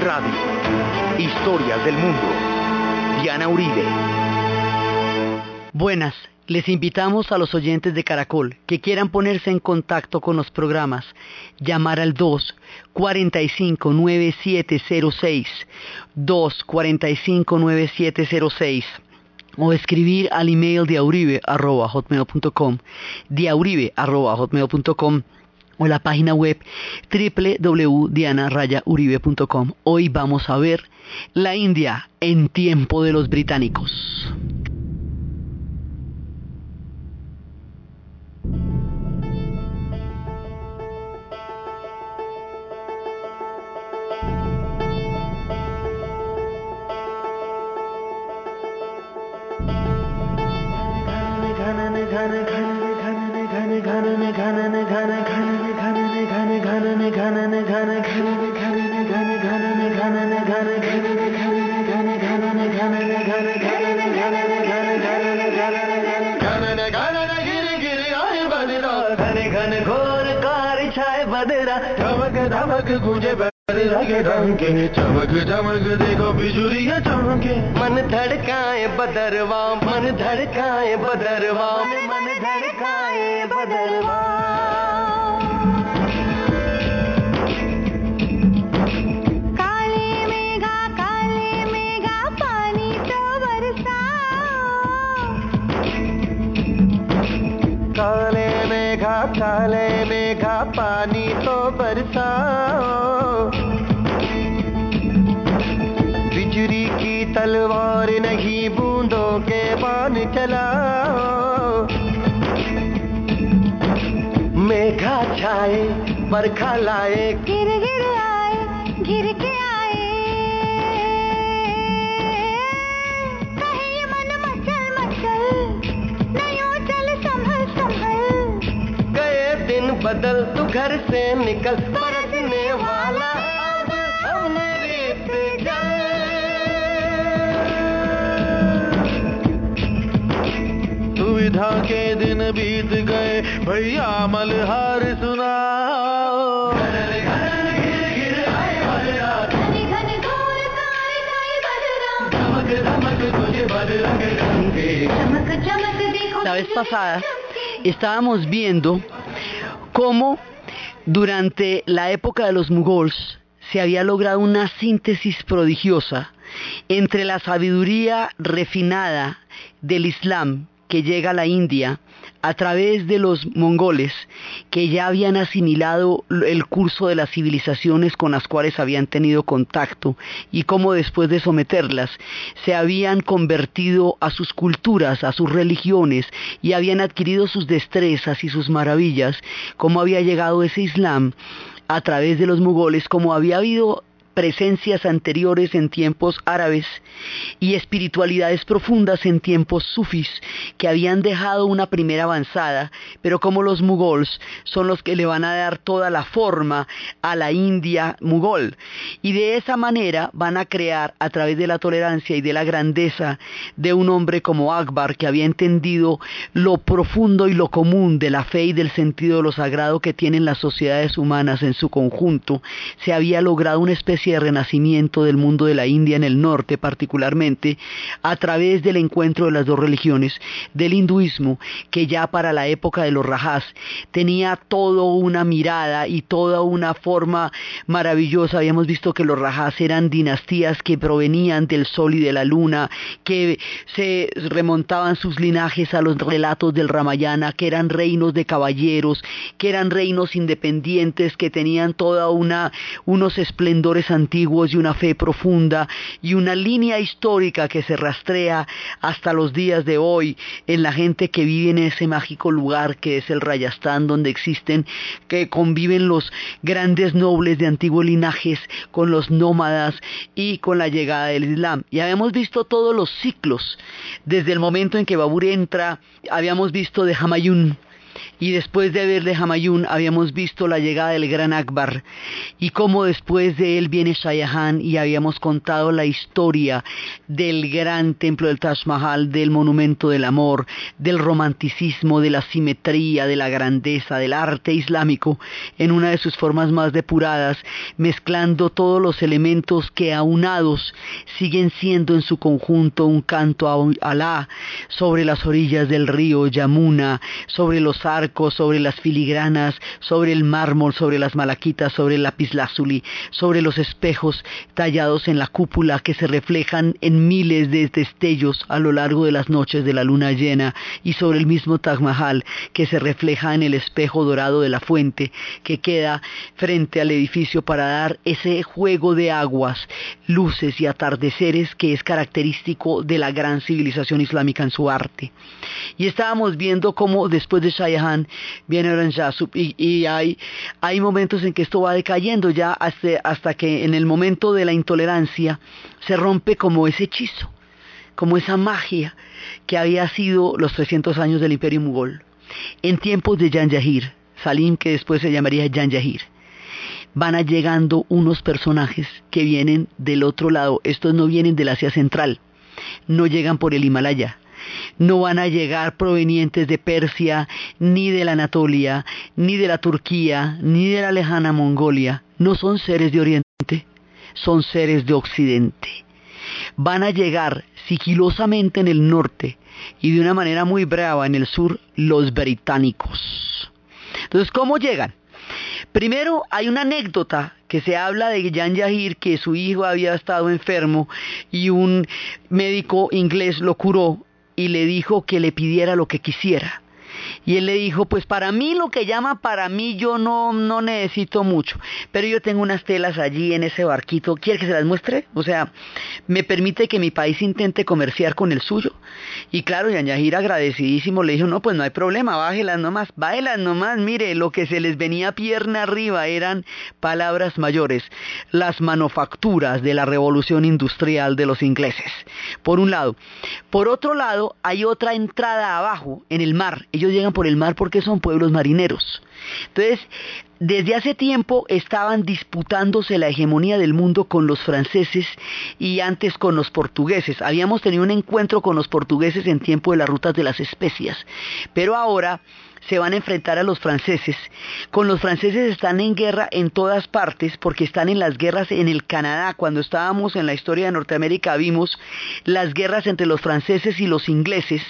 Radio. Historias del mundo. Diana Uribe. Buenas, les invitamos a los oyentes de Caracol que quieran ponerse en contacto con los programas, llamar al 2 45 9706, 2 45 9706 o escribir al email diauribe.hotmail.com diauribe.hotmail.com o la página web www.dianarayauribe.com. Hoy vamos a ver la India en tiempo de los británicos. धमक बैर लगे रंगे चमक चमक देखो बिजुरिया चमके। मन धड़काए बदरवा मन धड़काए बदरवा मन धड़काए बदरवा बरखा लाए। गिर गिर आए गिर के आए। कहे मन मचल मचल नहीं चल संभल संभल। गए दिन बदल तू घर से निकल बरसने वाला सुविधा के दिन बीत गए भैया मलहार सुनाओ La vez pasada estábamos viendo cómo durante la época de los mughals se había logrado una síntesis prodigiosa entre la sabiduría refinada del Islam que llega a la India a través de los mongoles que ya habían asimilado el curso de las civilizaciones con las cuales habían tenido contacto y cómo después de someterlas se habían convertido a sus culturas, a sus religiones y habían adquirido sus destrezas y sus maravillas, cómo había llegado ese Islam a través de los mugoles, como había habido presencias anteriores en tiempos árabes y espiritualidades profundas en tiempos sufis que habían dejado una primera avanzada, pero como los mugols son los que le van a dar toda la forma a la India mugol. Y de esa manera van a crear a través de la tolerancia y de la grandeza de un hombre como Akbar que había entendido lo profundo y lo común de la fe y del sentido de lo sagrado que tienen las sociedades humanas en su conjunto, se había logrado una especie de renacimiento del mundo de la India en el norte particularmente a través del encuentro de las dos religiones, del hinduismo que ya para la época de los Rajas tenía toda una mirada y toda una forma maravillosa. Habíamos visto que los Rajas eran dinastías que provenían del sol y de la luna, que se remontaban sus linajes a los relatos del Ramayana, que eran reinos de caballeros, que eran reinos independientes, que tenían toda una unos esplendores antiguos y una fe profunda y una línea histórica que se rastrea hasta los días de hoy en la gente que vive en ese mágico lugar que es el Rayastán donde existen que conviven los grandes nobles de antiguos linajes con los nómadas y con la llegada del Islam. Y habíamos visto todos los ciclos desde el momento en que Babur entra, habíamos visto de Hamayun y después de verle Hamayun habíamos visto la llegada del gran Akbar. Y cómo después de él viene Shah Jahan y habíamos contado la historia del gran templo del Taj Mahal, del monumento del amor, del romanticismo, de la simetría, de la grandeza, del arte islámico en una de sus formas más depuradas, mezclando todos los elementos que aunados siguen siendo en su conjunto un canto a Alá sobre las orillas del río Yamuna, sobre los arcos, sobre las filigranas, sobre el mármol, sobre las malaquitas, sobre el lapislázuli, sobre los espejos tallados en la cúpula que se reflejan en miles de destellos a lo largo de las noches de la luna llena y sobre el mismo Taj Mahal que se refleja en el espejo dorado de la fuente que queda frente al edificio para dar ese juego de aguas, luces y atardeceres que es característico de la gran civilización islámica en su arte. Y estábamos viendo cómo después de Shah Jahan viene Aurangzeb y, hay, hay momentos en que esto va decayendo ya hasta, hasta que en el momento de la intolerancia se rompe como ese hechizo, como esa magia que había sido los 300 años del Imperio Mugol. En tiempos de Jahangir, Salim, que después se llamaría Jahangir, van a llegando unos personajes que vienen del otro lado. Estos no vienen del Asia Central, no llegan por el Himalaya, no van a llegar provenientes de Persia, ni de la Anatolia, ni de la Turquía, ni de la lejana Mongolia. No son seres de Oriente, son seres de Occidente. Van a llegar sigilosamente en el norte y de una manera muy brava en el sur los británicos. Entonces, ¿cómo llegan? Primero hay una anécdota que se habla de Jan Yahir que su hijo había estado enfermo y un médico inglés lo curó y le dijo que le pidiera lo que quisiera. Y él le dijo, pues para mí lo que llama para mí yo no, no necesito mucho, pero yo tengo unas telas allí en ese barquito, ¿quiere que se las muestre? O sea, me permite que mi país intente comerciar con el suyo. Y claro, Yanyahir agradecidísimo le dijo, no, pues no hay problema, bájelas nomás, bájelas nomás, mire, lo que se les venía pierna arriba eran palabras mayores, las manufacturas de la revolución industrial de los ingleses, por un lado. Por otro lado, hay otra entrada abajo, en el mar, ellos llegan por el mar porque son pueblos marineros. Entonces, desde hace tiempo estaban disputándose la hegemonía del mundo con los franceses y antes con los portugueses. Habíamos tenido un encuentro con los portugueses en tiempo de las rutas de las especias, pero ahora se van a enfrentar a los franceses. Con los franceses están en guerra en todas partes porque están en las guerras en el Canadá. Cuando estábamos en la historia de Norteamérica vimos las guerras entre los franceses y los ingleses,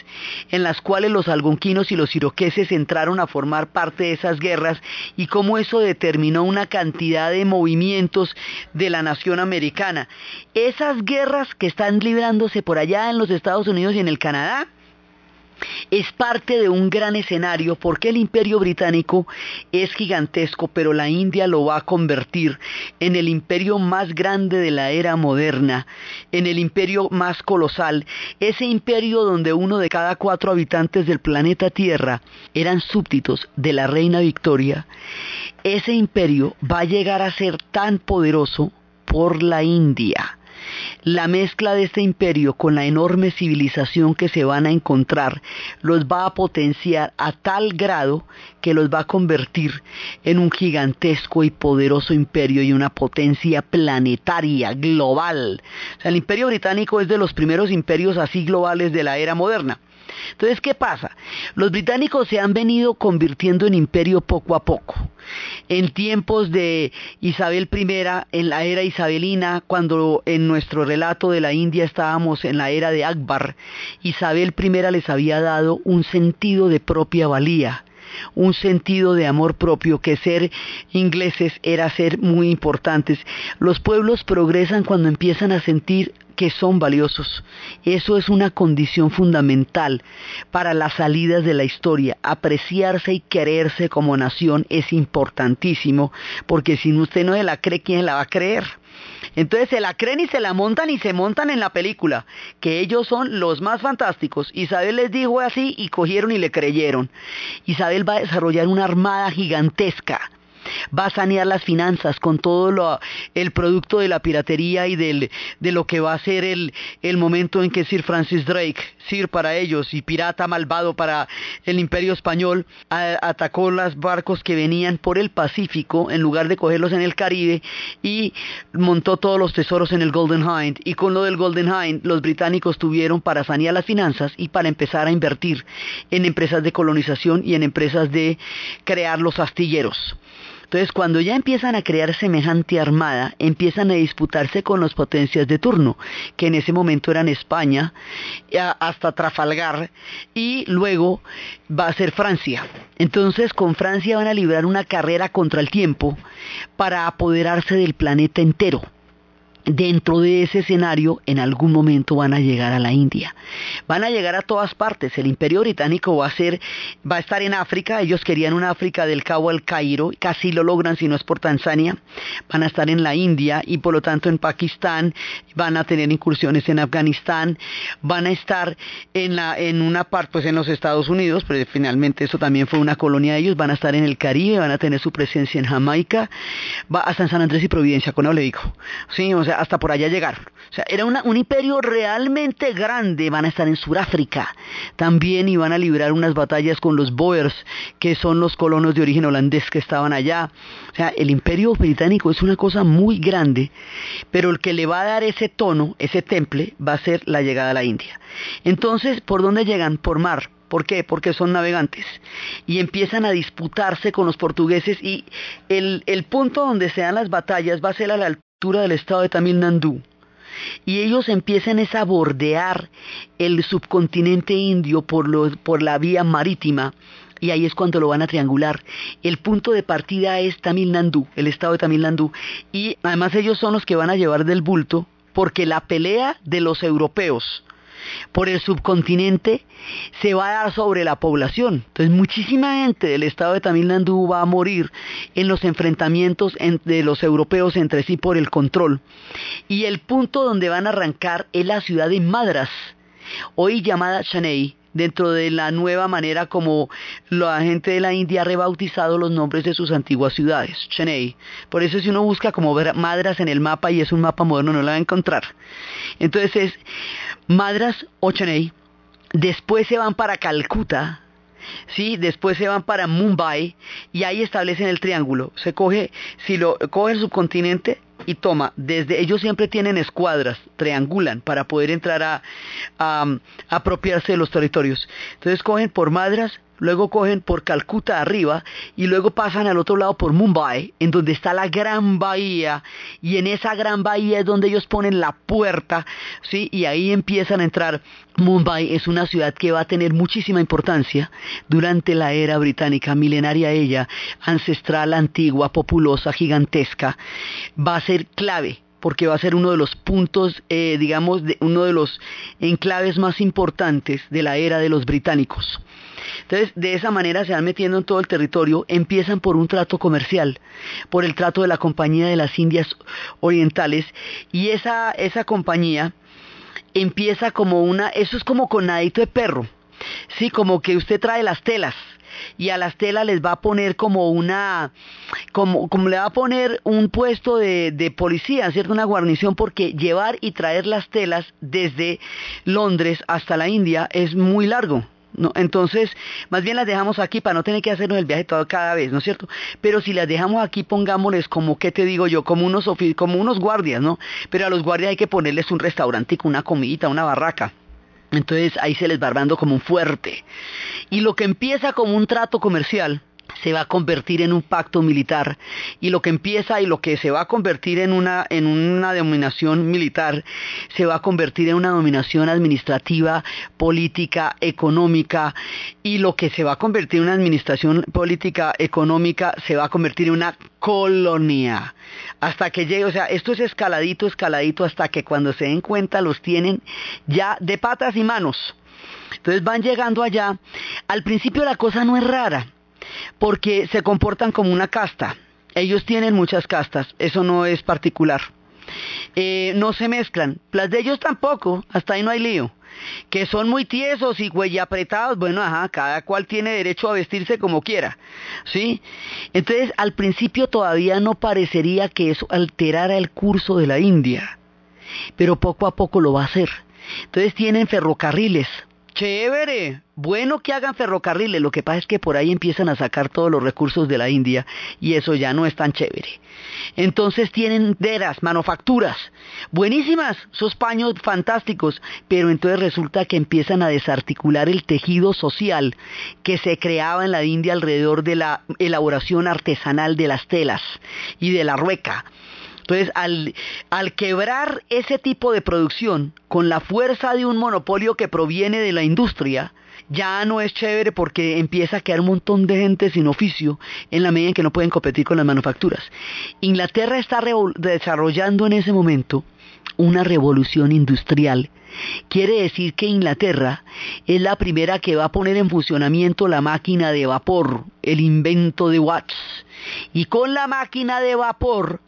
en las cuales los algonquinos y los iroqueses entraron a formar parte de esas guerras y cómo eso determinó una cantidad de movimientos de la nación americana. Esas guerras que están librándose por allá en los Estados Unidos y en el Canadá, es parte de un gran escenario porque el imperio británico es gigantesco, pero la India lo va a convertir en el imperio más grande de la era moderna, en el imperio más colosal, ese imperio donde uno de cada cuatro habitantes del planeta Tierra eran súbditos de la reina Victoria. Ese imperio va a llegar a ser tan poderoso por la India la mezcla de este imperio con la enorme civilización que se van a encontrar los va a potenciar a tal grado que los va a convertir en un gigantesco y poderoso imperio y una potencia planetaria, global. O sea, el imperio británico es de los primeros imperios así globales de la era moderna. Entonces, ¿qué pasa? Los británicos se han venido convirtiendo en imperio poco a poco. En tiempos de Isabel I, en la era isabelina, cuando en nuestro relato de la India estábamos en la era de Akbar, Isabel I les había dado un sentido de propia valía un sentido de amor propio, que ser ingleses era ser muy importantes. Los pueblos progresan cuando empiezan a sentir que son valiosos. Eso es una condición fundamental para las salidas de la historia. Apreciarse y quererse como nación es importantísimo, porque si usted no se la cree, ¿quién la va a creer? Entonces se la creen y se la montan y se montan en la película, que ellos son los más fantásticos. Isabel les dijo así y cogieron y le creyeron. Isabel va a desarrollar una armada gigantesca va a sanear las finanzas con todo el producto de la piratería y de lo que va a ser el, momento en que Sir Francis Drake, Sir para ellos y pirata malvado para el imperio español, atacó los barcos que venían por el Pacífico en lugar de cogerlos en el Caribe y montó todos los tesoros en el Golden Hind y con lo del Golden Hind los británicos tuvieron para sanear las finanzas y para empezar a invertir en empresas de colonización y en empresas de crear los astilleros. Entonces, cuando ya empiezan a crear semejante armada, empiezan a disputarse con las potencias de turno, que en ese momento eran España, hasta Trafalgar, y luego va a ser Francia. Entonces, con Francia van a librar una carrera contra el tiempo para apoderarse del planeta entero dentro de ese escenario en algún momento van a llegar a la India. Van a llegar a todas partes. El imperio británico va a ser, va a estar en África. Ellos querían una África del Cabo al Cairo. Casi lo logran si no es por Tanzania. Van a estar en la India y por lo tanto en Pakistán. Van a tener incursiones en Afganistán. Van a estar en la, en una parte, pues en los Estados Unidos, pero finalmente eso también fue una colonia de ellos. Van a estar en el Caribe. Van a tener su presencia en Jamaica. Va hasta San Andrés y Providencia, con digo. Sí, o sea, hasta por allá llegar. O sea, era un imperio realmente grande. Van a estar en Sudáfrica también y van a librar unas batallas con los Boers, que son los colonos de origen holandés que estaban allá. O sea, el imperio británico es una cosa muy grande, pero el que le va a dar ese tono, ese temple, va a ser la llegada a la India. Entonces, ¿por dónde llegan? Por mar. ¿Por qué? Porque son navegantes. Y empiezan a disputarse con los portugueses y el, el punto donde se dan las batallas va a ser a la del estado de Tamil Nadu. Y ellos empiezan a bordear el subcontinente indio por, por la vía marítima y ahí es cuando lo van a triangular. El punto de partida es Tamil Nadu, el estado de Tamil Nadu, y además ellos son los que van a llevar del bulto porque la pelea de los europeos por el subcontinente se va a dar sobre la población. Entonces muchísima gente del estado de Tamil Nadu va a morir en los enfrentamientos de los europeos entre sí por el control. Y el punto donde van a arrancar es la ciudad de Madras, hoy llamada Chennai, dentro de la nueva manera como la gente de la India ha rebautizado los nombres de sus antiguas ciudades, Chennai. Por eso si uno busca como Madras en el mapa y es un mapa moderno no la va a encontrar. Entonces es Madras o Chennai, después se van para Calcuta, ¿sí? Después se van para Mumbai y ahí establecen el triángulo. Se coge, si lo coge el subcontinente y toma, desde ellos siempre tienen escuadras, triangulan para poder entrar a, a apropiarse de los territorios. Entonces cogen por Madras, luego cogen por Calcuta arriba y luego pasan al otro lado por Mumbai, en donde está la gran bahía y en esa gran bahía es donde ellos ponen la puerta, ¿sí? Y ahí empiezan a entrar. Mumbai es una ciudad que va a tener muchísima importancia durante la era británica, milenaria ella, ancestral, antigua, populosa, gigantesca, va a ser clave porque va a ser uno de los puntos, eh, digamos, uno de los enclaves más importantes de la era de los británicos. Entonces, de esa manera se van metiendo en todo el territorio, empiezan por un trato comercial, por el trato de la Compañía de las Indias Orientales, y esa, esa compañía empieza como una, eso es como con nadito de perro, sí, como que usted trae las telas, y a las telas les va a poner como una, como, como le va a poner un puesto de, de policía, ¿cierto? Una guarnición, porque llevar y traer las telas desde Londres hasta la India es muy largo. ¿No? Entonces, más bien las dejamos aquí para no tener que hacernos el viaje todo cada vez, ¿no es cierto? Pero si las dejamos aquí, pongámosles como, ¿qué te digo yo? Como unos, como unos guardias, ¿no? Pero a los guardias hay que ponerles un restaurantico, una comidita, una barraca. Entonces ahí se les va armando como un fuerte. Y lo que empieza como un trato comercial, se va a convertir en un pacto militar y lo que empieza y lo que se va a convertir en una en una dominación militar se va a convertir en una dominación administrativa, política, económica y lo que se va a convertir en una administración política, económica se va a convertir en una colonia hasta que llegue, o sea, esto es escaladito, escaladito hasta que cuando se den cuenta los tienen ya de patas y manos. Entonces van llegando allá. Al principio la cosa no es rara porque se comportan como una casta. Ellos tienen muchas castas, eso no es particular. Eh, no se mezclan, las de ellos tampoco, hasta ahí no hay lío. que son muy tiesos y güey apretados, bueno, ajá, cada cual tiene derecho a vestirse como quiera, ¿sí? Entonces, al principio todavía no parecería que eso alterara el curso de la India, pero poco a poco lo va a hacer. Entonces tienen ferrocarriles, Chévere, bueno que hagan ferrocarriles, lo que pasa es que por ahí empiezan a sacar todos los recursos de la India y eso ya no es tan chévere. Entonces tienen deras, manufacturas, buenísimas, esos paños fantásticos, pero entonces resulta que empiezan a desarticular el tejido social que se creaba en la India alrededor de la elaboración artesanal de las telas y de la rueca. Entonces, al, al, quebrar ese tipo de producción con la fuerza de un monopolio que proviene de la industria, ya no es chévere porque empieza a quedar un montón de gente sin oficio en la medida en que no pueden competir con las manufacturas. Inglaterra está desarrollando en ese momento una revolución industrial. Quiere decir que Inglaterra es la primera que va a poner en funcionamiento la máquina de vapor, el invento de Watts. Y con la máquina de vapor,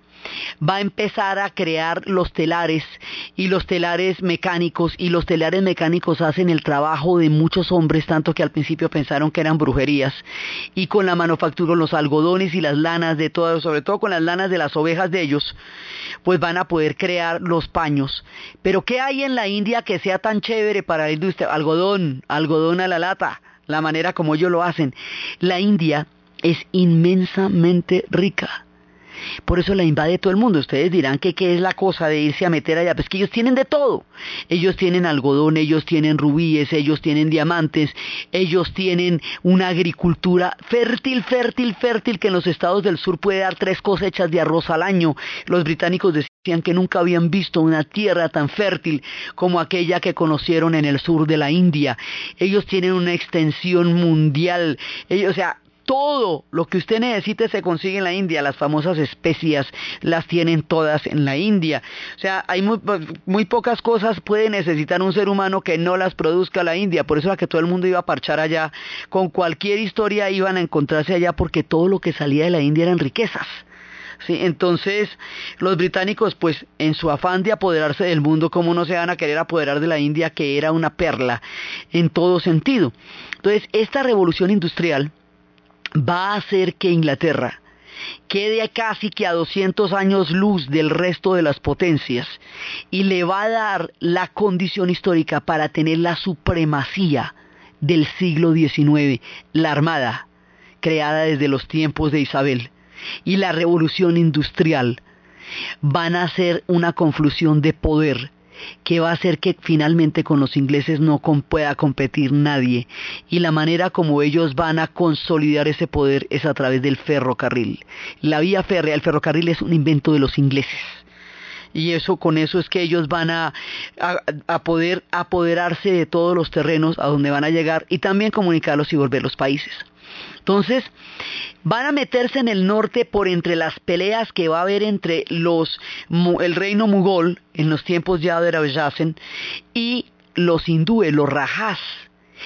va a empezar a crear los telares y los telares mecánicos y los telares mecánicos hacen el trabajo de muchos hombres tanto que al principio pensaron que eran brujerías. Y con la manufactura los algodones y las lanas de todo sobre todo con las lanas de las ovejas de ellos pues van a poder crear los paños. Pero qué hay en la India que sea tan chévere para la industria algodón algodón a la lata la manera como ellos lo hacen. La India es inmensamente rica por eso la invade todo el mundo. Ustedes dirán que qué es la cosa de irse a meter allá. Pues que ellos tienen de todo. Ellos tienen algodón, ellos tienen rubíes, ellos tienen diamantes, ellos tienen una agricultura fértil, fértil, fértil que en los estados del sur puede dar tres cosechas de arroz al año. Los británicos decían que nunca habían visto una tierra tan fértil como aquella que conocieron en el sur de la India. Ellos tienen una extensión mundial. Ellos, o sea, todo lo que usted necesite se consigue en la India. Las famosas especias las tienen todas en la India. O sea, hay muy, pocas cosas puede necesitar un ser humano que no las produzca la India. Por eso era que todo el mundo iba a parchar allá. Con cualquier historia iban a encontrarse allá porque todo lo que salía de la India eran riquezas. ¿Sí? Entonces, los británicos, pues, en su afán de apoderarse del mundo, ¿cómo no se van a querer apoderar de la India, que era una perla en todo sentido? Entonces, esta revolución industrial va a hacer que Inglaterra quede casi que a 200 años luz del resto de las potencias y le va a dar la condición histórica para tener la supremacía del siglo XIX, la Armada, creada desde los tiempos de Isabel, y la revolución industrial. Van a ser una conflusión de poder que va a hacer que finalmente con los ingleses no pueda competir nadie. Y la manera como ellos van a consolidar ese poder es a través del ferrocarril. La vía férrea, el ferrocarril es un invento de los ingleses y eso con eso es que ellos van a, a, poder apoderarse de todos los terrenos a donde van a llegar y también comunicarlos y volver los países. Entonces, van a meterse en el norte por entre las peleas que va a haber entre los el reino mugol en los tiempos ya de Rajasen y los hindúes, los rajás.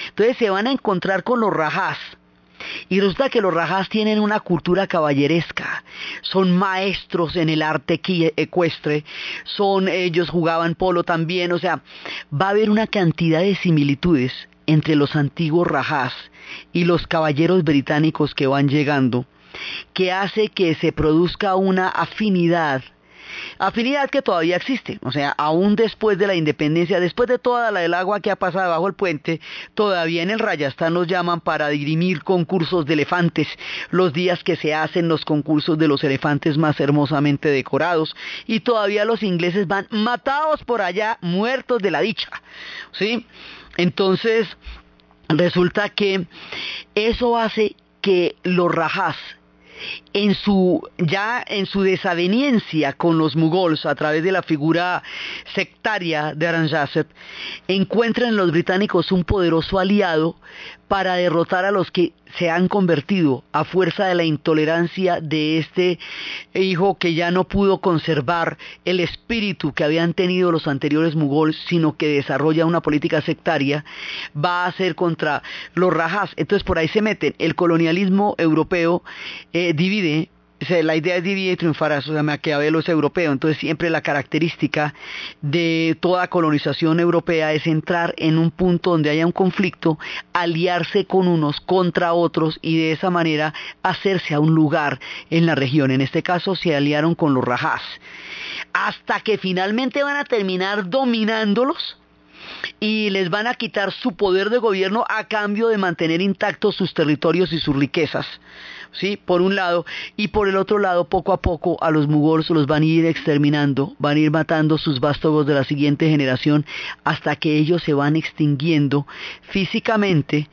Entonces se van a encontrar con los rajás. Y resulta que los rajás tienen una cultura caballeresca, son maestros en el arte ecuestre, son ellos jugaban polo también, o sea, va a haber una cantidad de similitudes entre los antiguos rajás y los caballeros británicos que van llegando, que hace que se produzca una afinidad afinidad que todavía existe, o sea, aún después de la independencia, después de toda la del agua que ha pasado bajo el puente, todavía en el Rayastán nos llaman para dirimir concursos de elefantes, los días que se hacen los concursos de los elefantes más hermosamente decorados, y todavía los ingleses van matados por allá, muertos de la dicha, ¿sí? Entonces, resulta que eso hace que los rajás ya en su desaveniencia con los mugols a través de la figura sectaria de Aurangzeb encuentran en los británicos un poderoso aliado para derrotar a los que se han convertido a fuerza de la intolerancia de este hijo que ya no pudo conservar el espíritu que habían tenido los anteriores mugols, sino que desarrolla una política sectaria, va a ser contra los rajas. Entonces por ahí se meten. El colonialismo europeo eh, divide la idea es dividir y triunfarás, o sea, Maquiavelo es europeo, entonces siempre la característica de toda colonización europea es entrar en un punto donde haya un conflicto, aliarse con unos contra otros y de esa manera hacerse a un lugar en la región. En este caso se aliaron con los rajás, hasta que finalmente van a terminar dominándolos y les van a quitar su poder de gobierno a cambio de mantener intactos sus territorios y sus riquezas. ¿sí? Por un lado, y por el otro lado, poco a poco a los mugols los van a ir exterminando, van a ir matando sus vástagos de la siguiente generación hasta que ellos se van extinguiendo físicamente.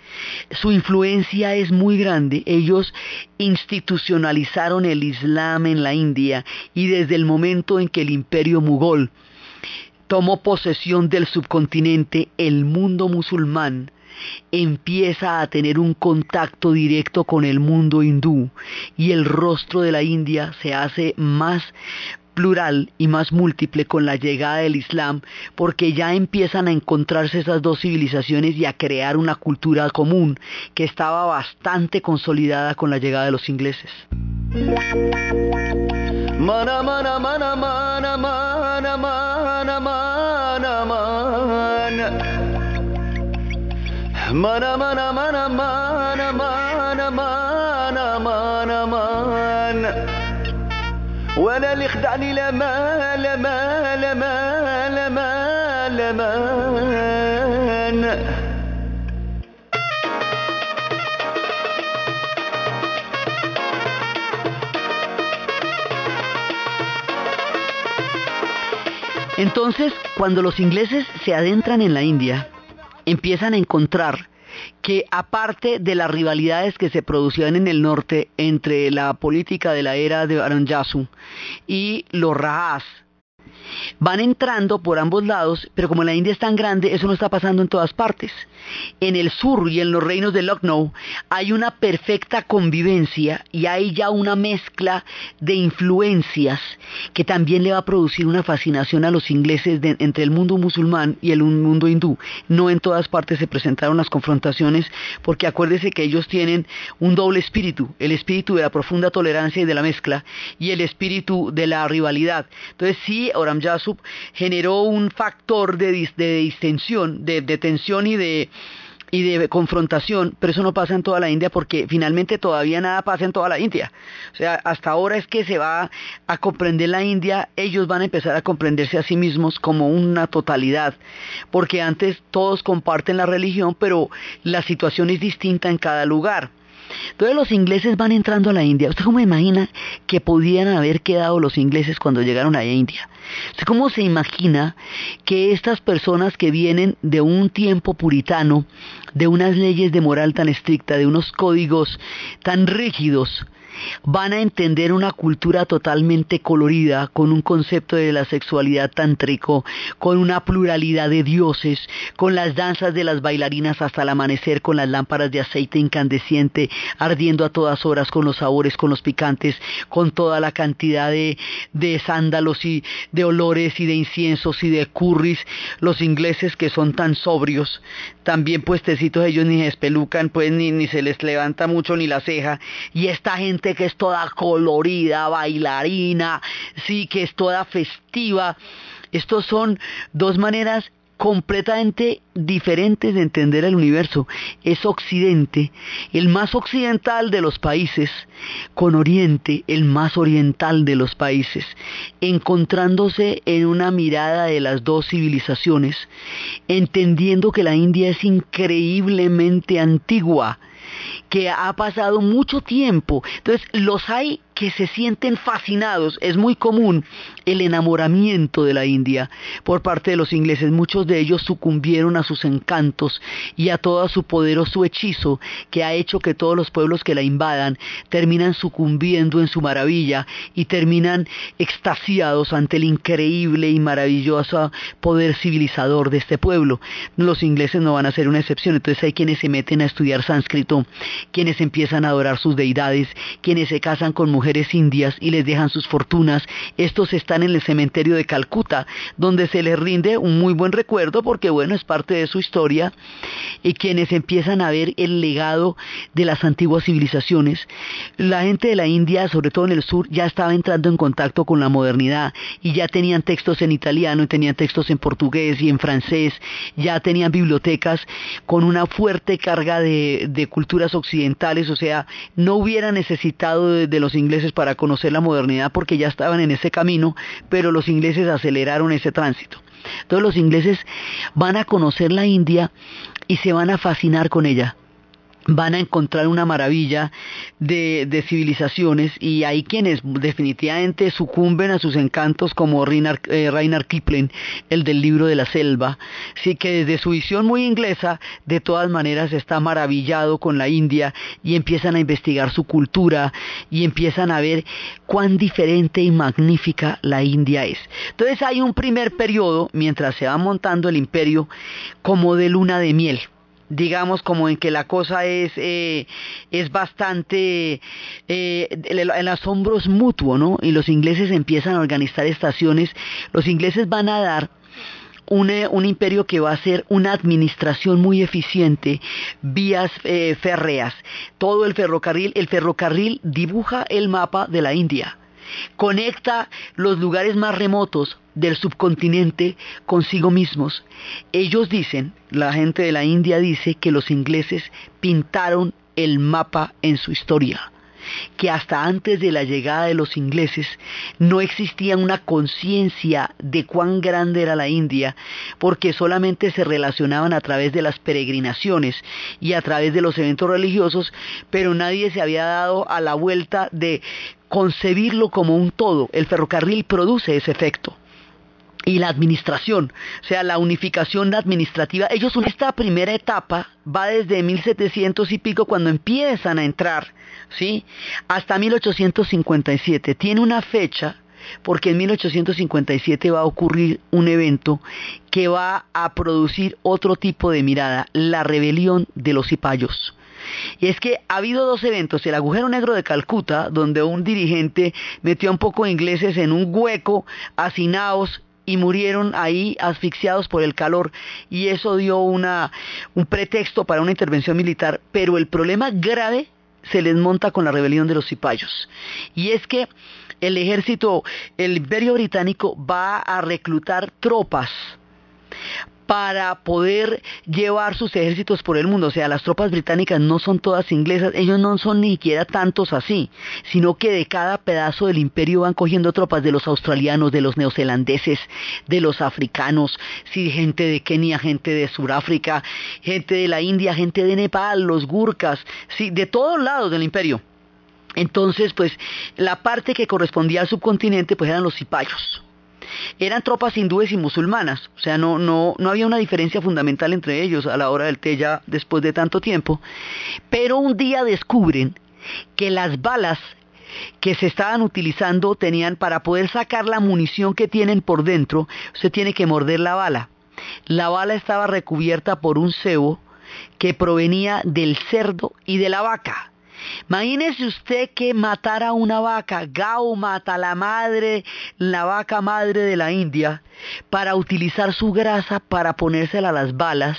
Su influencia es muy grande, ellos institucionalizaron el Islam en la India y desde el momento en que el imperio mugol tomó posesión del subcontinente, el mundo musulmán empieza a tener un contacto directo con el mundo hindú y el rostro de la India se hace más plural y más múltiple con la llegada del Islam, porque ya empiezan a encontrarse esas dos civilizaciones y a crear una cultura común que estaba bastante consolidada con la llegada de los ingleses. Mana mana mana mana mana mana mana mana وانا اللي خدعني لما لما لما لما لما Entonces, cuando los ingleses se adentran en la India, empiezan a encontrar que aparte de las rivalidades que se producían en el norte entre la política de la era de Aranjasu y los Rajás, van entrando por ambos lados, pero como la India es tan grande, eso no está pasando en todas partes. En el sur y en los reinos de Lucknow hay una perfecta convivencia y hay ya una mezcla de influencias que también le va a producir una fascinación a los ingleses entre el mundo musulmán y el mundo hindú. No en todas partes se presentaron las confrontaciones porque acuérdese que ellos tienen un doble espíritu, el espíritu de la profunda tolerancia y de la mezcla y el espíritu de la rivalidad. Entonces sí, Aurangzeb generó un factor de, de distensión, de, de tensión y de, y de confrontación, pero eso no pasa en toda la India porque finalmente todavía nada pasa en toda la India. O sea, hasta ahora es que se va a comprender la India, ellos van a empezar a comprenderse a sí mismos como una totalidad, porque antes todos comparten la religión, pero la situación es distinta en cada lugar. Entonces los ingleses van entrando a la India. ¿Usted cómo imagina que podían haber quedado los ingleses cuando llegaron a la India? ¿Usted cómo se imagina que estas personas que vienen de un tiempo puritano, de unas leyes de moral tan estricta, de unos códigos tan rígidos, van a entender una cultura totalmente colorida, con un concepto de la sexualidad tántrico, con una pluralidad de dioses, con las danzas de las bailarinas hasta el amanecer, con las lámparas de aceite incandesciente ardiendo a todas horas, con los sabores, con los picantes, con toda la cantidad de, de sándalos y de olores y de inciensos y de curris, los ingleses que son tan sobrios, también puestecitos ellos ni se espelucan, pues ni, ni se les levanta mucho ni la ceja, y esta gente que es toda colorida, bailarina, sí, que es toda festiva, estos son dos maneras completamente diferentes de entender el universo. Es Occidente, el más occidental de los países, con Oriente, el más oriental de los países, encontrándose en una mirada de las dos civilizaciones, entendiendo que la India es increíblemente antigua, que ha pasado mucho tiempo. Entonces, los hay que se sienten fascinados. Es muy común el enamoramiento de la India por parte de los ingleses. Muchos de ellos sucumbieron a sus encantos y a todo su poderoso hechizo que ha hecho que todos los pueblos que la invadan terminan sucumbiendo en su maravilla y terminan extasiados ante el increíble y maravilloso poder civilizador de este pueblo. Los ingleses no van a ser una excepción, entonces hay quienes se meten a estudiar sánscrito, quienes empiezan a adorar sus deidades, quienes se casan con mujeres mujeres indias y les dejan sus fortunas. Estos están en el cementerio de Calcuta, donde se les rinde un muy buen recuerdo porque bueno, es parte de su historia y quienes empiezan a ver el legado de las antiguas civilizaciones. La gente de la India, sobre todo en el sur, ya estaba entrando en contacto con la modernidad y ya tenían textos en italiano y tenían textos en portugués y en francés, ya tenían bibliotecas con una fuerte carga de, de culturas occidentales, o sea, no hubiera necesitado de, de los ingleses para conocer la modernidad porque ya estaban en ese camino, pero los ingleses aceleraron ese tránsito. Entonces los ingleses van a conocer la India y se van a fascinar con ella van a encontrar una maravilla de, de, civilizaciones y hay quienes definitivamente sucumben a sus encantos como Reinar, eh, Kipling, el del libro de la selva, sí que desde su visión muy inglesa de todas maneras está maravillado con la India y empiezan a investigar su cultura y empiezan a ver cuán diferente y magnífica la India es. Entonces hay un primer periodo mientras se va montando el imperio como de luna de miel digamos como en que la cosa es eh, es bastante eh, el, asombro es mutuo no y los ingleses empiezan a organizar estaciones. Los ingleses van a dar un, un, imperio que va a ser una administración muy eficiente, vías eh, férreas, todo el ferrocarril, el ferrocarril dibuja el mapa de la India conecta los lugares más remotos del subcontinente consigo mismos. Ellos dicen, la gente de la India dice que los ingleses pintaron el mapa en su historia que hasta antes de la llegada de los ingleses no existía una conciencia de cuán grande era la India, porque solamente se relacionaban a través de las peregrinaciones y a través de los eventos religiosos, pero nadie se había dado a la vuelta de concebirlo como un todo. El ferrocarril produce ese efecto y la administración, o sea, la unificación administrativa. Ellos, esta primera etapa va desde 1700 y pico cuando empiezan a entrar, ¿sí? Hasta 1857. Tiene una fecha porque en 1857 va a ocurrir un evento que va a producir otro tipo de mirada, la rebelión de los cipayos. Y es que ha habido dos eventos, el agujero negro de Calcuta, donde un dirigente metió a un poco de ingleses en un hueco, hacinados, y murieron ahí asfixiados por el calor y eso dio una, un pretexto para una intervención militar, pero el problema grave se les monta con la rebelión de los cipayos. Y es que el ejército, el imperio británico va a reclutar tropas para poder llevar sus ejércitos por el mundo. O sea, las tropas británicas no son todas inglesas, ellos no son ni siquiera tantos así, sino que de cada pedazo del imperio van cogiendo tropas de los australianos, de los neozelandeses, de los africanos, sí, gente de Kenia, gente de Sudáfrica, gente de la India, gente de Nepal, los gurkas, sí, de todos lados del imperio. Entonces, pues, la parte que correspondía al subcontinente, pues eran los cipayos eran tropas hindúes y musulmanas, o sea, no, no, no había una diferencia fundamental entre ellos a la hora del té ya después de tanto tiempo, pero un día descubren que las balas que se estaban utilizando tenían para poder sacar la munición que tienen por dentro, usted tiene que morder la bala. La bala estaba recubierta por un cebo que provenía del cerdo y de la vaca. Imagínese usted que matara una vaca, Gao mata la madre, la vaca madre de la India, para utilizar su grasa para ponérsela a las balas,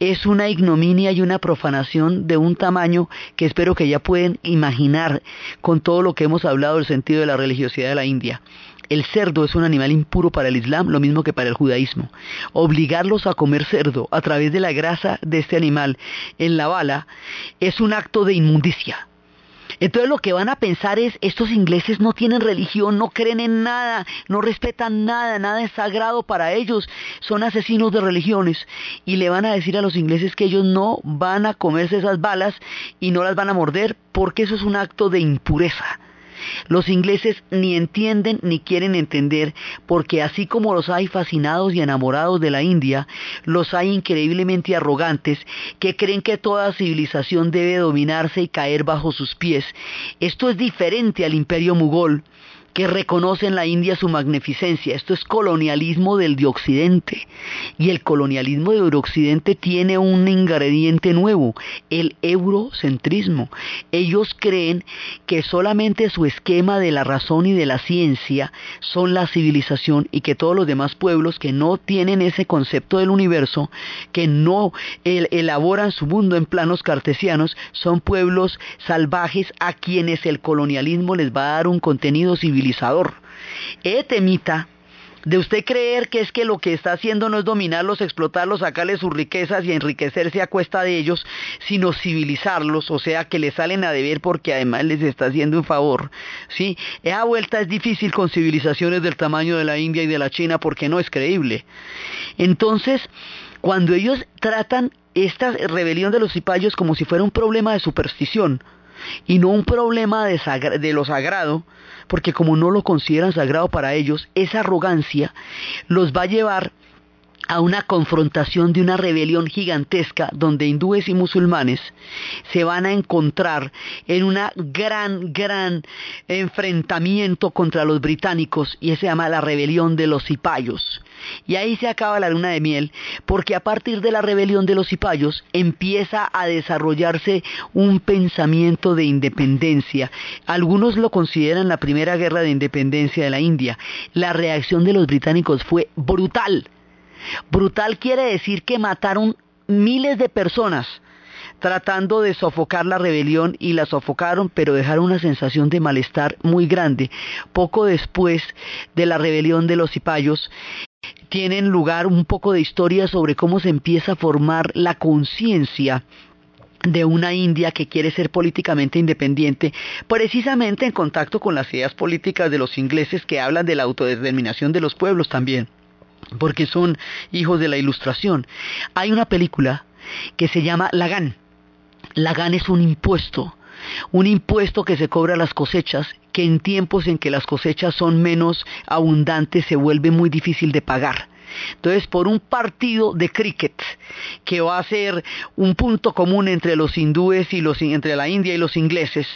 es una ignominia y una profanación de un tamaño que espero que ya pueden imaginar con todo lo que hemos hablado del sentido de la religiosidad de la India. El cerdo es un animal impuro para el Islam, lo mismo que para el judaísmo. Obligarlos a comer cerdo a través de la grasa de este animal en la bala es un acto de inmundicia. Entonces lo que van a pensar es, estos ingleses no tienen religión, no creen en nada, no respetan nada, nada es sagrado para ellos, son asesinos de religiones. Y le van a decir a los ingleses que ellos no van a comerse esas balas y no las van a morder porque eso es un acto de impureza. Los ingleses ni entienden ni quieren entender, porque así como los hay fascinados y enamorados de la India, los hay increíblemente arrogantes que creen que toda civilización debe dominarse y caer bajo sus pies. Esto es diferente al imperio mugol que reconoce en la India su magnificencia. Esto es colonialismo del de Occidente. Y el colonialismo del Occidente tiene un ingrediente nuevo, el eurocentrismo. Ellos creen que solamente su esquema de la razón y de la ciencia son la civilización y que todos los demás pueblos que no tienen ese concepto del universo, que no el, elaboran su mundo en planos cartesianos, son pueblos salvajes a quienes el colonialismo les va a dar un contenido civilizador. E temita de usted creer que es que lo que está haciendo no es dominarlos, explotarlos, sacarles sus riquezas y enriquecerse a cuesta de ellos, sino civilizarlos, o sea, que le salen a deber porque además les está haciendo un favor. ¿sí? Esa vuelta es difícil con civilizaciones del tamaño de la India y de la China porque no es creíble. Entonces, cuando ellos tratan esta rebelión de los cipayos como si fuera un problema de superstición, y no un problema de, lo sagrado, porque como no lo consideran sagrado para ellos, esa arrogancia los va a llevar a una confrontación de una rebelión gigantesca donde hindúes y musulmanes se van a encontrar en una gran, gran enfrentamiento contra los británicos y se llama la rebelión de los cipayos. Y ahí se acaba la luna de miel porque a partir de la rebelión de los cipayos empieza a desarrollarse un pensamiento de independencia. Algunos lo consideran la primera guerra de independencia de la India. La reacción de los británicos fue brutal Brutal quiere decir que mataron miles de personas tratando de sofocar la rebelión y la sofocaron, pero dejaron una sensación de malestar muy grande. Poco después de la rebelión de los cipayos, tienen lugar un poco de historia sobre cómo se empieza a formar la conciencia de una India que quiere ser políticamente independiente, precisamente en contacto con las ideas políticas de los ingleses que hablan de la autodeterminación de los pueblos también porque son hijos de la ilustración. Hay una película que se llama Lagan. Lagan es un impuesto, un impuesto que se cobra a las cosechas, que en tiempos en que las cosechas son menos abundantes se vuelve muy difícil de pagar. Entonces, por un partido de cricket que va a ser un punto común entre los hindúes y los entre la India y los ingleses,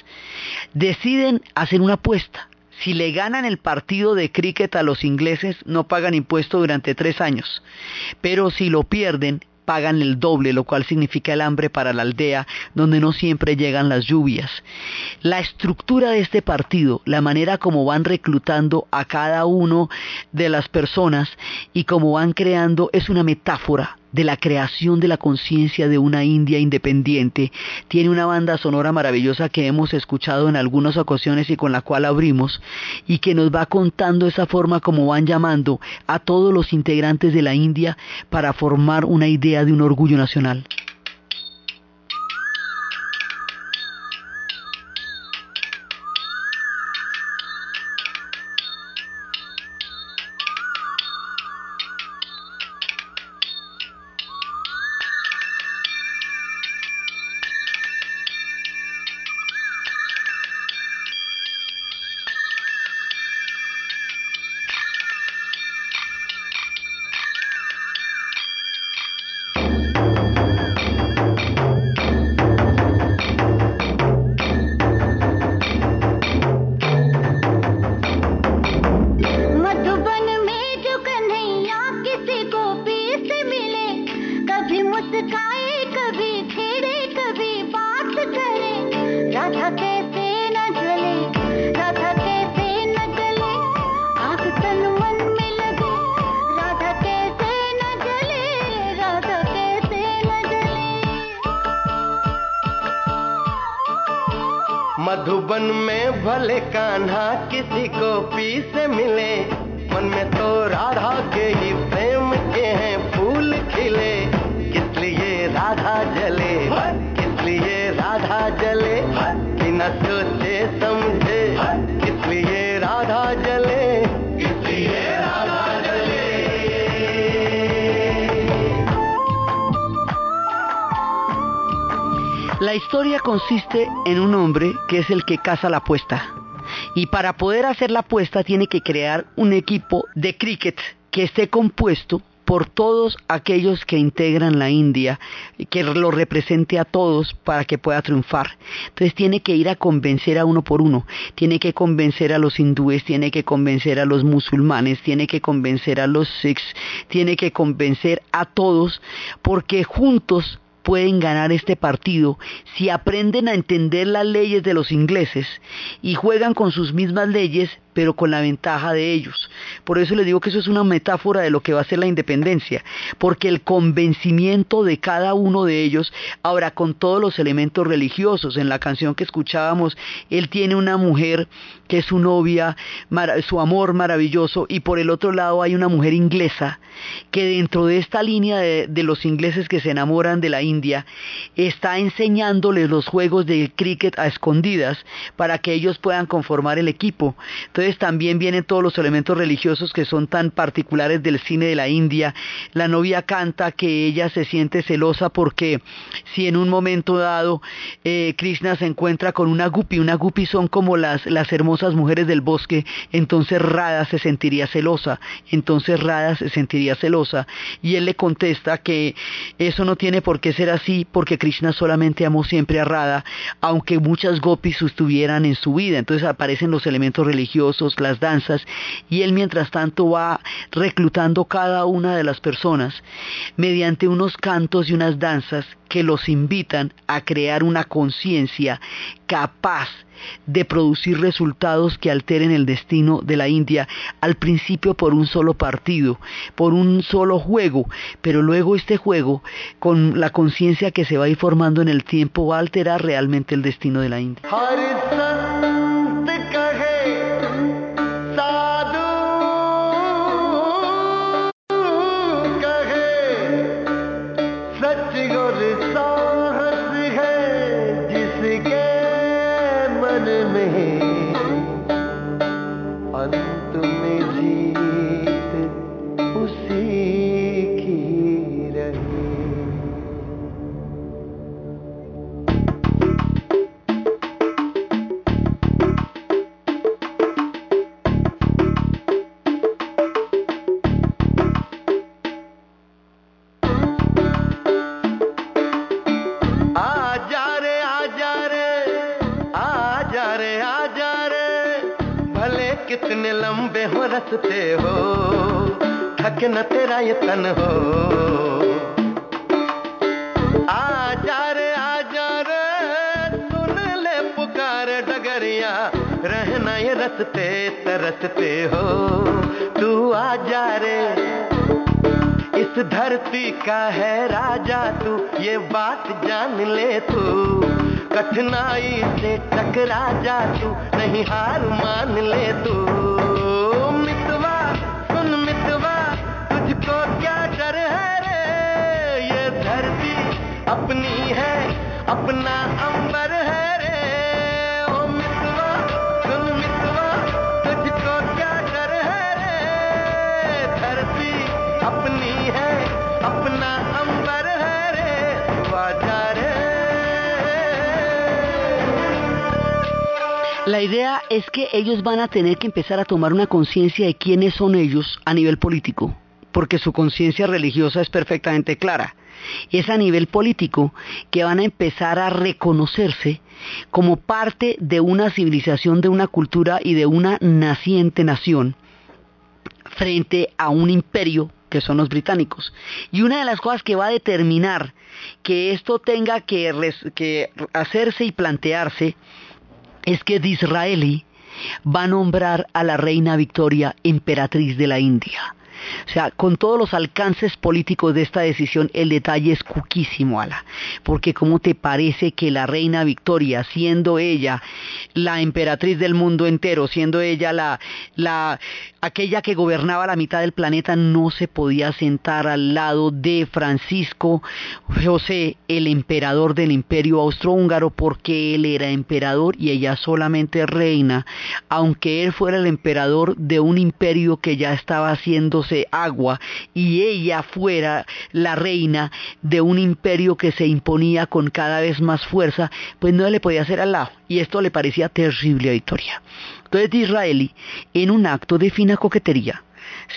deciden hacer una apuesta si le ganan el partido de cricket a los ingleses, no pagan impuesto durante tres años. Pero si lo pierden, pagan el doble, lo cual significa el hambre para la aldea, donde no siempre llegan las lluvias. La estructura de este partido, la manera como van reclutando a cada uno de las personas y como van creando, es una metáfora de la creación de la conciencia de una India independiente. Tiene una banda sonora maravillosa que hemos escuchado en algunas ocasiones y con la cual abrimos y que nos va contando esa forma como van llamando a todos los integrantes de la India para formar una idea de un orgullo nacional. La historia consiste en un hombre que es el que caza la apuesta. Y para poder hacer la apuesta tiene que crear un equipo de cricket que esté compuesto por todos aquellos que integran la India, que lo represente a todos para que pueda triunfar. Entonces tiene que ir a convencer a uno por uno, tiene que convencer a los hindúes, tiene que convencer a los musulmanes, tiene que convencer a los sikhs, tiene que convencer a todos, porque juntos pueden ganar este partido si aprenden a entender las leyes de los ingleses y juegan con sus mismas leyes pero con la ventaja de ellos. Por eso les digo que eso es una metáfora de lo que va a ser la independencia, porque el convencimiento de cada uno de ellos, ahora con todos los elementos religiosos, en la canción que escuchábamos, él tiene una mujer que es su novia, su amor maravilloso, y por el otro lado hay una mujer inglesa, que dentro de esta línea de, de los ingleses que se enamoran de la India, está enseñándoles los juegos del cricket a escondidas para que ellos puedan conformar el equipo. También vienen todos los elementos religiosos que son tan particulares del cine de la India. La novia canta que ella se siente celosa porque si en un momento dado eh, Krishna se encuentra con una guppy, una guppy son como las, las hermosas mujeres del bosque, entonces Radha se sentiría celosa, entonces Radha se sentiría celosa y él le contesta que eso no tiene por qué ser así porque Krishna solamente amó siempre a Radha, aunque muchas gopis estuvieran en su vida, entonces aparecen los elementos religiosos las danzas, y él mientras tanto va reclutando cada una de las personas mediante unos cantos y unas danzas que los invitan a crear una conciencia capaz de producir resultados que alteren el destino de la India, al principio por un solo partido, por un solo juego, pero luego este juego, con la conciencia que se va a ir formando en el tiempo, va a alterar realmente el destino de la India. लंबे हो थक न तेरा ये तन हो। आ जा रे आ जा रे सुन ले पुकार डगरिया, रहना ये रस्ते तरसते हो। तू आ जा रे इस धरती का है राजा तू, ये बात जान ले तू। कठिनाई से टकरा जा तू, नहीं हार मान ले तू। अपनी है अपना अंबर है रे ओ मितवा सुन मितवा तुझको क्या डर है रे धरती अपनी है अपना अंबर है रे वाजा रे La idea es que ellos van a tener que empezar a tomar una conciencia de quiénes son ellos a nivel político, porque su conciencia religiosa es perfectamente clara. Es a nivel político que van a empezar a reconocerse como parte de una civilización, de una cultura y de una naciente nación frente a un imperio que son los británicos. Y una de las cosas que va a determinar que esto tenga que, hacerse y plantearse es que Disraeli va a nombrar a la reina Victoria emperatriz de la India. O sea, con todos los alcances políticos de esta decisión, el detalle es cuquísimo, Ala. Porque ¿cómo te parece que la reina Victoria, siendo ella la emperatriz del mundo entero, siendo ella la, la, aquella que gobernaba la mitad del planeta, no se podía sentar al lado de Francisco José, el emperador del imperio austrohúngaro, porque él era emperador y ella solamente reina, aunque él fuera el emperador de un imperio que ya estaba haciéndose agua y ella fuera la reina de un imperio que se imponía con cada vez más fuerza, pues no le podía hacer al lado. Y esto le parecía terrible a Victoria. Entonces Disraeli, en un acto de fina coquetería,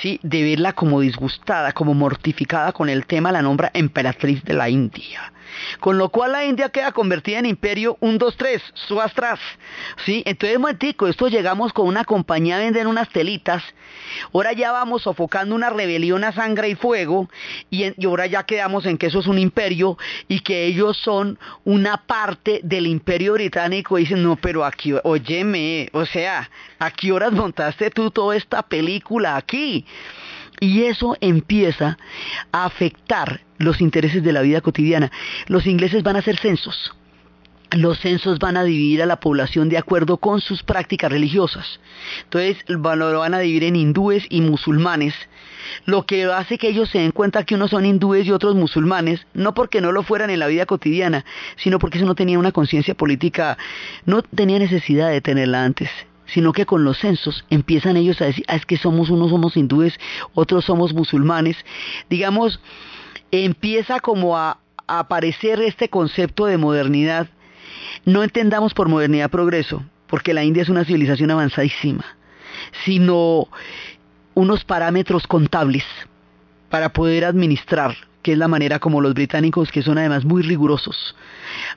¿sí? de verla como disgustada, como mortificada con el tema, la nombra emperatriz de la India. Con lo cual la India queda convertida en imperio 1, 2, 3, suastras. ¿Sí? Entonces, momentico, esto llegamos con una compañía a vender unas telitas. Ahora ya vamos sofocando una rebelión a sangre y fuego. Y ahora ya quedamos en que eso es un imperio y que ellos son una parte del imperio británico. Y dicen, no, pero aquí, óyeme, o sea, ¿a qué horas montaste tú toda esta película aquí? Y eso empieza a afectar los intereses de la vida cotidiana. Los ingleses van a hacer censos. Los censos van a dividir a la población de acuerdo con sus prácticas religiosas. Entonces lo van a dividir en hindúes y musulmanes, lo que hace que ellos se den cuenta que unos son hindúes y otros musulmanes, no porque no lo fueran en la vida cotidiana, sino porque eso no tenía una conciencia política, no tenía necesidad de tenerla antes sino que con los censos empiezan ellos a decir, ah, es que somos unos somos hindúes, otros somos musulmanes. Digamos, empieza como a, a aparecer este concepto de modernidad. No entendamos por modernidad progreso, porque la India es una civilización avanzadísima, sino unos parámetros contables para poder administrar, que es la manera como los británicos, que son además muy rigurosos,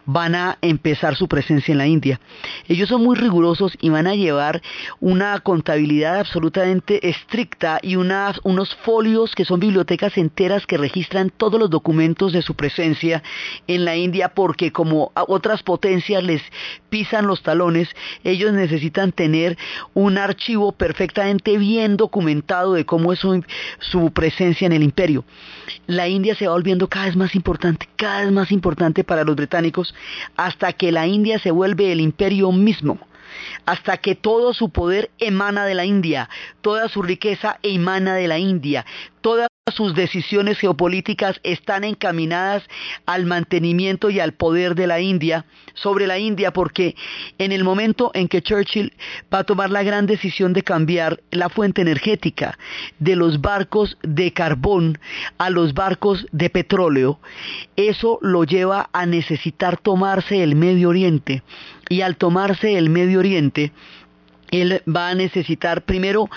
van a empezar su presencia en la India. Ellos son muy rigurosos y van a llevar una contabilidad absolutamente estricta y unos folios que son bibliotecas enteras que registran todos los documentos de su presencia en la India porque como a otras potencias les pisan los talones, ellos necesitan tener un archivo perfectamente bien documentado de cómo es su, su presencia en el imperio. La India se va volviendo cada vez más importante, cada vez más importante para los británicos, hasta que la India se vuelve el imperio mismo, hasta que todo su poder emana de la India, toda su riqueza emana de la India, todas sus decisiones geopolíticas están encaminadas al mantenimiento y al poder de la India sobre la India porque en el momento en que Churchill va a tomar la gran decisión de cambiar la fuente energética de los barcos de carbón a los barcos de petróleo, eso lo lleva a necesitar tomarse el Medio Oriente. Y al tomarse el Medio Oriente él va a necesitar primero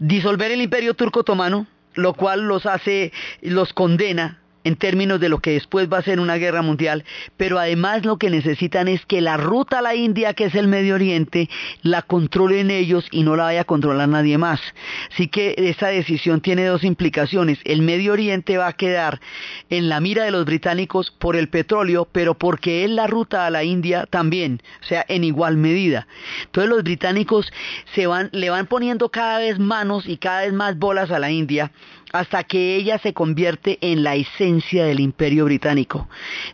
disolver el imperio turco otomano, lo cual los hace, los condena en términos de lo que después va a ser una guerra mundial, pero además lo que necesitan es que la ruta a la India, que es el Medio Oriente, la controlen ellos y no la vaya a controlar nadie más. Así que esa decisión tiene dos implicaciones. El Medio Oriente va a quedar en la mira de los británicos por el petróleo, pero porque es la ruta a la India también, o sea, en igual medida. Entonces los británicos se van, le van poniendo cada vez manos y cada vez más bolas a la India hasta que ella se convierte en la esencia del imperio británico.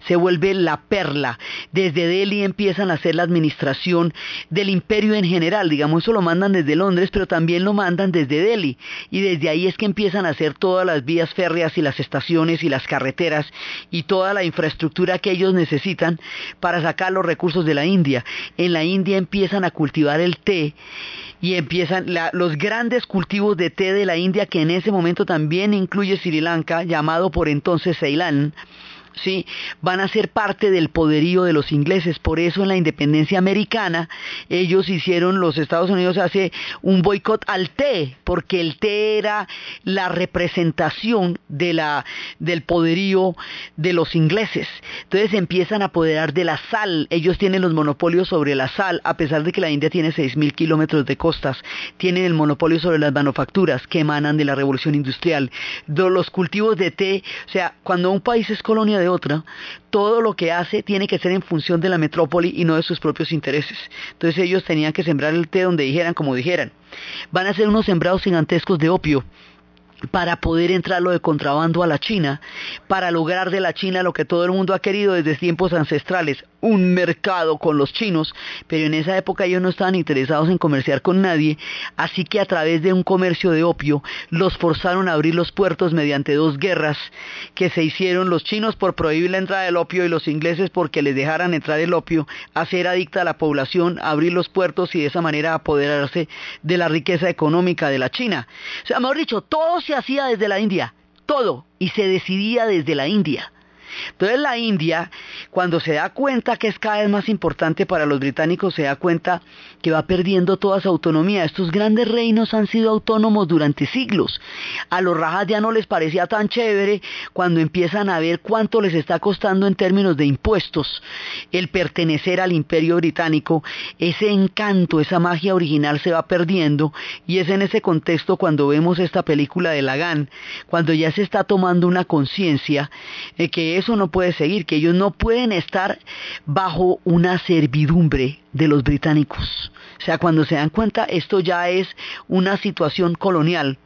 Se vuelve la perla. Desde Delhi empiezan a hacer la administración del imperio en general. Digamos, eso lo mandan desde Londres, pero también lo mandan desde Delhi. Y desde ahí es que empiezan a hacer todas las vías férreas y las estaciones y las carreteras y toda la infraestructura que ellos necesitan para sacar los recursos de la India. En la India empiezan a cultivar el té y empiezan los grandes cultivos de té de la India que en ese momento también incluye Sri Lanka, llamado por entonces Ceilán. ¿Sí? van a ser parte del poderío de los ingleses. Por eso en la independencia americana ellos hicieron, los Estados Unidos hace un boicot al té, porque el té era la representación de la, del poderío de los ingleses. Entonces empiezan a apoderar de la sal. Ellos tienen los monopolios sobre la sal, a pesar de que la India tiene 6.000 kilómetros de costas. Tienen el monopolio sobre las manufacturas que emanan de la revolución industrial. Los cultivos de té, o sea, cuando un país es colonia de otra, todo lo que hace tiene que ser en función de la metrópoli y no de sus propios intereses. Entonces ellos tenían que sembrar el té donde dijeran, como dijeran. Van a ser unos sembrados gigantescos de opio para poder entrarlo de contrabando a la China, para lograr de la China lo que todo el mundo ha querido desde tiempos ancestrales, un mercado con los chinos, pero en esa época ellos no estaban interesados en comerciar con nadie, así que a través de un comercio de opio los forzaron a abrir los puertos mediante dos guerras que se hicieron los chinos por prohibir la entrada del opio y los ingleses porque les dejaran entrar el opio, hacer adicta a la población, abrir los puertos y de esa manera apoderarse de la riqueza económica de la China. O sea, mejor dicho, todo se hacía desde la India, todo, y se decidía desde la India. Entonces la India, cuando se da cuenta que es cada vez más importante para los británicos, se da cuenta que va perdiendo toda su autonomía. Estos grandes reinos han sido autónomos durante siglos. A los rajas ya no les parecía tan chévere cuando empiezan a ver cuánto les está costando en términos de impuestos el pertenecer al imperio británico. Ese encanto, esa magia original se va perdiendo y es en ese contexto cuando vemos esta película de Lagan, cuando ya se está tomando una conciencia de que eso no puede seguir, que ellos no pueden estar bajo una servidumbre de los británicos. O sea, cuando se dan cuenta, esto ya es una situación colonial.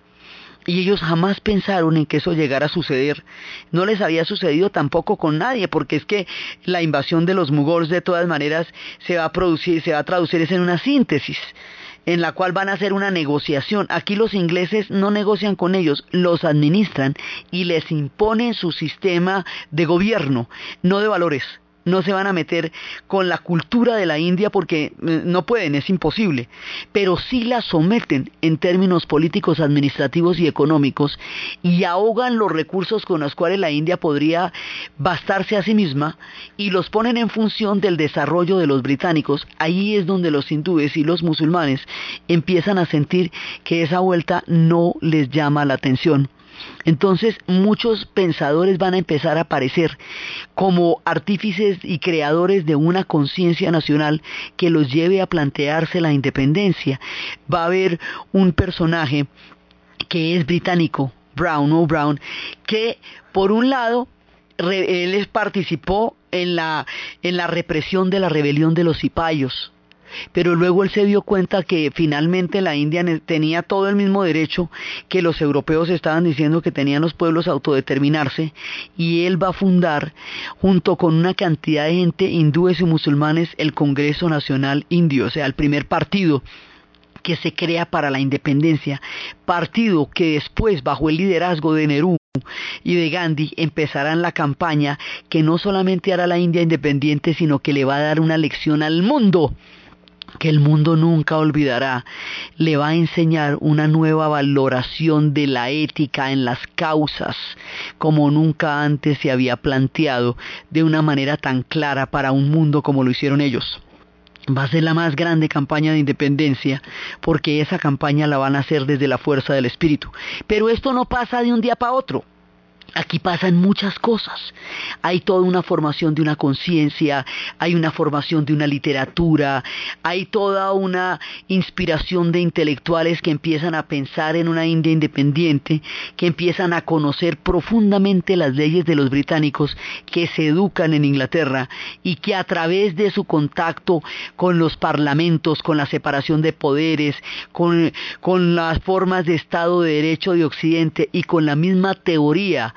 Y ellos jamás pensaron en que eso llegara a suceder. No les había sucedido tampoco con nadie, porque es que la invasión de los mugols de todas maneras se va a producir, se va a traducir en una síntesis en la cual van a hacer una negociación. Aquí los ingleses no negocian con ellos, los administran y les imponen su sistema de gobierno, no de valores no se van a meter con la cultura de la India porque eh, no pueden, es imposible, pero sí la someten en términos políticos, administrativos y económicos y ahogan los recursos con los cuales la India podría bastarse a sí misma y los ponen en función del desarrollo de los británicos. Ahí es donde los hindúes y los musulmanes empiezan a sentir que esa vuelta no les llama la atención. Entonces muchos pensadores van a empezar a aparecer como artífices y creadores de una conciencia nacional que los lleve a plantearse la independencia. Va a haber un personaje que es británico, Brown o Brown, que por un lado él participó en la, en la represión de la rebelión de los cipayos pero luego él se dio cuenta que finalmente la India tenía todo el mismo derecho que los europeos estaban diciendo que tenían los pueblos a autodeterminarse y él va a fundar junto con una cantidad de gente hindúes y musulmanes el Congreso Nacional Indio, o sea, el primer partido que se crea para la independencia, partido que después bajo el liderazgo de Nehru y de Gandhi empezarán la campaña que no solamente hará la India independiente, sino que le va a dar una lección al mundo que el mundo nunca olvidará, le va a enseñar una nueva valoración de la ética en las causas, como nunca antes se había planteado de una manera tan clara para un mundo como lo hicieron ellos. Va a ser la más grande campaña de independencia porque esa campaña la van a hacer desde la fuerza del espíritu. Pero esto no pasa de un día para otro. Aquí pasan muchas cosas. Hay toda una formación de una conciencia, hay una formación de una literatura, hay toda una inspiración de intelectuales que empiezan a pensar en una India independiente, que empiezan a conocer profundamente las leyes de los británicos, que se educan en Inglaterra y que a través de su contacto con los parlamentos, con la separación de poderes, con, con las formas de Estado de Derecho de Occidente y con la misma teoría,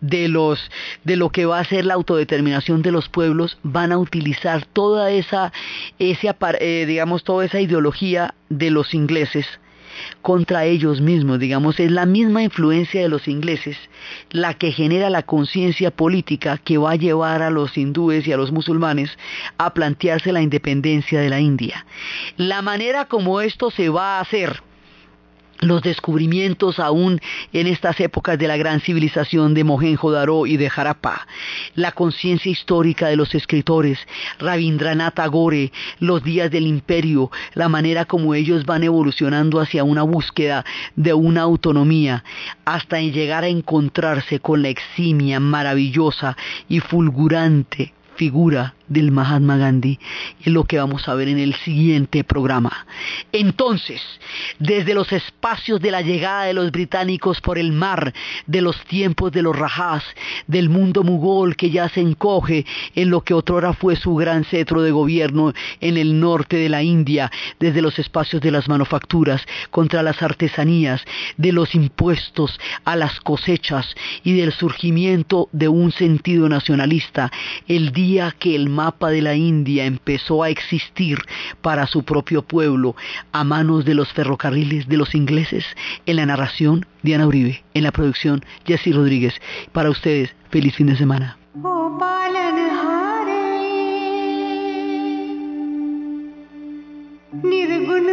de los de lo que va a ser la autodeterminación de los pueblos van a utilizar toda esa ese, eh, digamos toda esa ideología de los ingleses contra ellos mismos, digamos, es la misma influencia de los ingleses la que genera la conciencia política que va a llevar a los hindúes y a los musulmanes a plantearse la independencia de la India. La manera como esto se va a hacer, los descubrimientos aún en estas épocas de la gran civilización de Mohenjo-Daro y de Harappa, la conciencia histórica de los escritores, Rabindranath Tagore, los días del imperio, la manera como ellos van evolucionando hacia una búsqueda de una autonomía, hasta llegar a encontrarse con la eximia, maravillosa y fulgurante figura del Mahatma Gandhi es lo que vamos a ver en el siguiente programa. Entonces, desde los espacios de la llegada de los británicos por el mar, de los tiempos de los rajás, del mundo mugol que ya se encoge en lo que otrora fue su gran cetro de gobierno en el norte de la India, desde los espacios de las manufacturas, contra las artesanías, de los impuestos a las cosechas y del surgimiento de un sentido nacionalista, el día que el mapa de la India empezó a existir para su propio pueblo a manos de los ferrocarriles de los ingleses. En la narración, Diana Uribe. En la producción, Jesse Rodríguez. Para ustedes, feliz fin de semana. निर्गुण